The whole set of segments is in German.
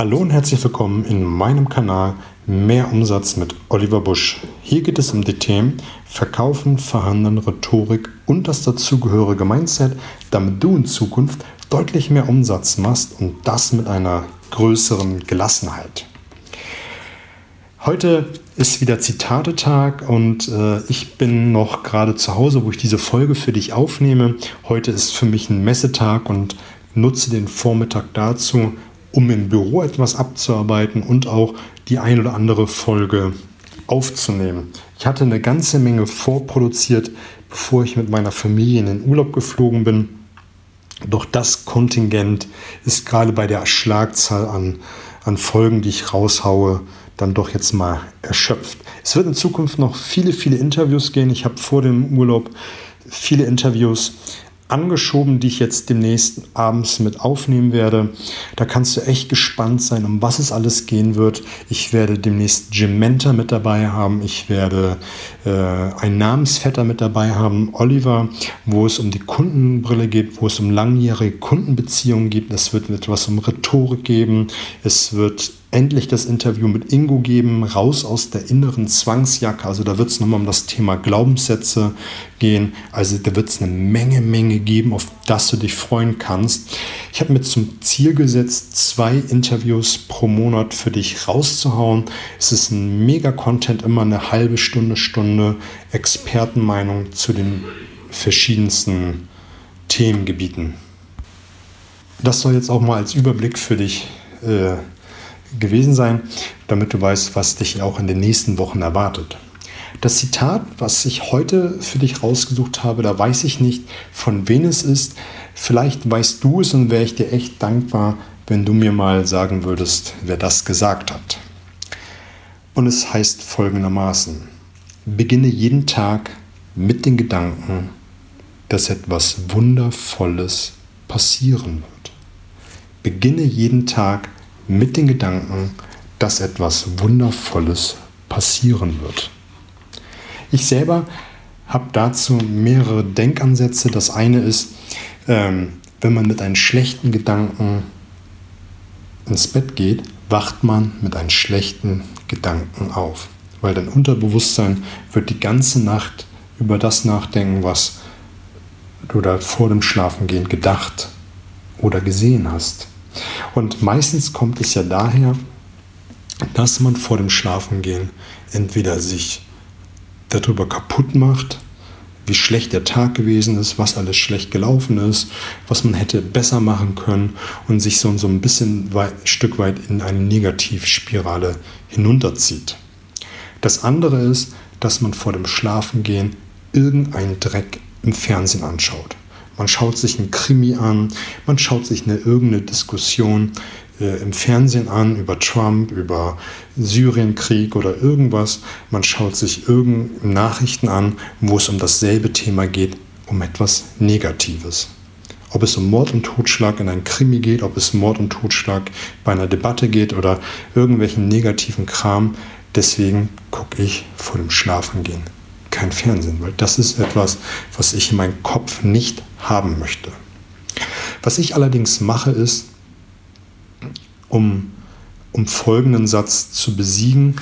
Hallo und herzlich willkommen in meinem Kanal Mehr Umsatz mit Oliver Busch. Hier geht es um die Themen Verkaufen, Verhandeln, Rhetorik und das dazugehörige Mindset, damit du in Zukunft deutlich mehr Umsatz machst und das mit einer größeren Gelassenheit. Heute ist wieder Zitatetag und äh, ich bin noch gerade zu Hause, wo ich diese Folge für dich aufnehme. Heute ist für mich ein Messetag und nutze den Vormittag dazu, um im Büro etwas abzuarbeiten und auch die ein oder andere Folge aufzunehmen. Ich hatte eine ganze Menge vorproduziert, bevor ich mit meiner Familie in den Urlaub geflogen bin. Doch das Kontingent ist gerade bei der Schlagzahl an, an Folgen, die ich raushaue, dann doch jetzt mal erschöpft. Es wird in Zukunft noch viele, viele Interviews gehen. Ich habe vor dem Urlaub viele Interviews angeschoben, die ich jetzt demnächst abends mit aufnehmen werde. Da kannst du echt gespannt sein, um was es alles gehen wird. Ich werde demnächst Jim Mentor mit dabei haben. Ich werde äh, einen Namensvetter mit dabei haben, Oliver, wo es um die Kundenbrille geht, wo es um langjährige Kundenbeziehungen geht. Es wird etwas um Rhetorik geben. Es wird endlich das Interview mit Ingo geben, raus aus der inneren Zwangsjacke. Also da wird es nochmal um das Thema Glaubenssätze gehen. Also da wird es eine Menge, Menge geben, auf das du dich freuen kannst. Ich habe mir zum Ziel gesetzt, zwei Interviews pro Monat für dich rauszuhauen. Es ist ein Mega-Content, immer eine halbe Stunde, Stunde Expertenmeinung zu den verschiedensten Themengebieten. Das soll jetzt auch mal als Überblick für dich äh, gewesen sein, damit du weißt, was dich auch in den nächsten Wochen erwartet. Das Zitat, was ich heute für dich rausgesucht habe, da weiß ich nicht, von wem es ist. Vielleicht weißt du es und wäre ich dir echt dankbar, wenn du mir mal sagen würdest, wer das gesagt hat. Und es heißt folgendermaßen, beginne jeden Tag mit den Gedanken, dass etwas Wundervolles passieren wird. Beginne jeden Tag mit den Gedanken, dass etwas Wundervolles passieren wird. Ich selber habe dazu mehrere Denkansätze. Das eine ist, ähm, wenn man mit einem schlechten Gedanken ins Bett geht, wacht man mit einem schlechten Gedanken auf. Weil dein Unterbewusstsein wird die ganze Nacht über das nachdenken, was du da vor dem Schlafengehen gedacht oder gesehen hast. Und meistens kommt es ja daher, dass man vor dem Schlafengehen entweder sich darüber kaputt macht, wie schlecht der Tag gewesen ist, was alles schlecht gelaufen ist, was man hätte besser machen können und sich so, so ein bisschen weit, Stück weit in eine Negativspirale hinunterzieht. Das andere ist, dass man vor dem Schlafengehen irgendeinen Dreck im Fernsehen anschaut. Man schaut sich einen Krimi an, man schaut sich eine irgendeine Diskussion äh, im Fernsehen an über Trump, über Syrienkrieg oder irgendwas. Man schaut sich irgendeine Nachrichten an, wo es um dasselbe Thema geht, um etwas Negatives. Ob es um Mord und Totschlag in einem Krimi geht, ob es Mord und Totschlag bei einer Debatte geht oder irgendwelchen negativen Kram. Deswegen gucke ich vor dem Schlafengehen kein Fernsehen, weil das ist etwas, was ich in meinem Kopf nicht haben möchte. Was ich allerdings mache, ist, um, um folgenden Satz zu besiegen,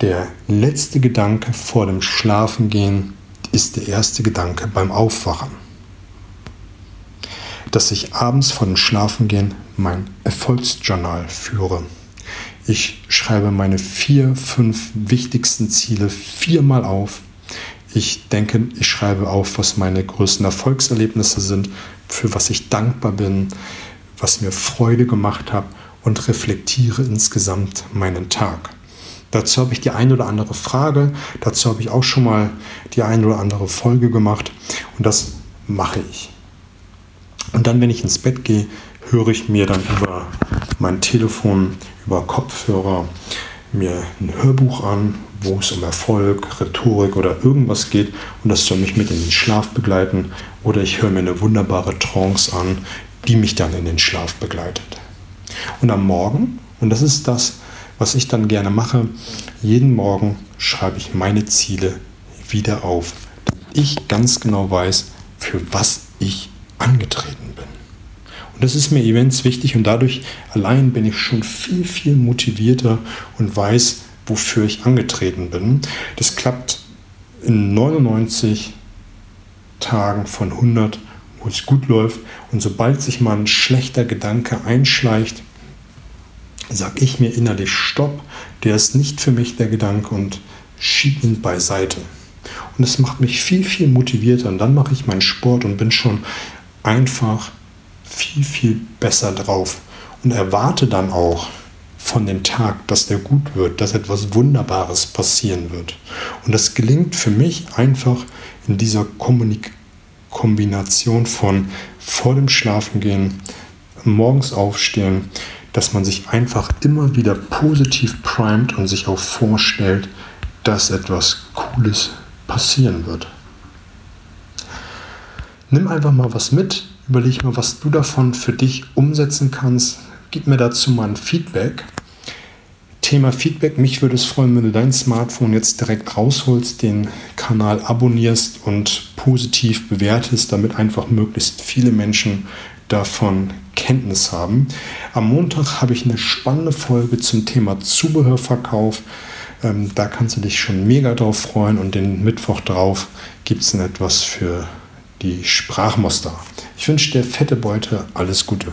der letzte Gedanke vor dem Schlafengehen ist der erste Gedanke beim Aufwachen. Dass ich abends vor dem Schlafengehen mein Erfolgsjournal führe. Ich schreibe meine vier, fünf wichtigsten Ziele viermal auf. Ich denke, ich schreibe auf, was meine größten Erfolgserlebnisse sind, für was ich dankbar bin, was mir Freude gemacht hat und reflektiere insgesamt meinen Tag. Dazu habe ich die eine oder andere Frage, dazu habe ich auch schon mal die eine oder andere Folge gemacht und das mache ich. Und dann, wenn ich ins Bett gehe, höre ich mir dann über mein Telefon, über Kopfhörer mir ein Hörbuch an, wo es um Erfolg, Rhetorik oder irgendwas geht und das soll mich mit in den Schlaf begleiten oder ich höre mir eine wunderbare Trance an, die mich dann in den Schlaf begleitet. Und am Morgen, und das ist das, was ich dann gerne mache, jeden Morgen schreibe ich meine Ziele wieder auf, damit ich ganz genau weiß, für was ich angetreten bin. Und das ist mir immens wichtig und dadurch allein bin ich schon viel, viel motivierter und weiß, wofür ich angetreten bin. Das klappt in 99 Tagen von 100, wo es gut läuft. Und sobald sich mal ein schlechter Gedanke einschleicht, sage ich mir innerlich Stopp, der ist nicht für mich der Gedanke und schiebe ihn beiseite. Und es macht mich viel, viel motivierter. Und dann mache ich meinen Sport und bin schon einfach viel, viel besser drauf. Und erwarte dann auch von dem Tag, dass der gut wird, dass etwas Wunderbares passieren wird. Und das gelingt für mich einfach in dieser Kommunik Kombination von vor dem Schlafengehen, morgens aufstehen, dass man sich einfach immer wieder positiv primet und sich auch vorstellt, dass etwas Cooles passieren wird. Nimm einfach mal was mit, überleg mal, was du davon für dich umsetzen kannst. Gib mir dazu mal ein Feedback. Thema Feedback. Mich würde es freuen, wenn du dein Smartphone jetzt direkt rausholst, den Kanal abonnierst und positiv bewertest, damit einfach möglichst viele Menschen davon Kenntnis haben. Am Montag habe ich eine spannende Folge zum Thema Zubehörverkauf. Ähm, da kannst du dich schon mega drauf freuen und den Mittwoch drauf gibt es etwas für die Sprachmuster. Ich wünsche dir fette Beute, alles Gute.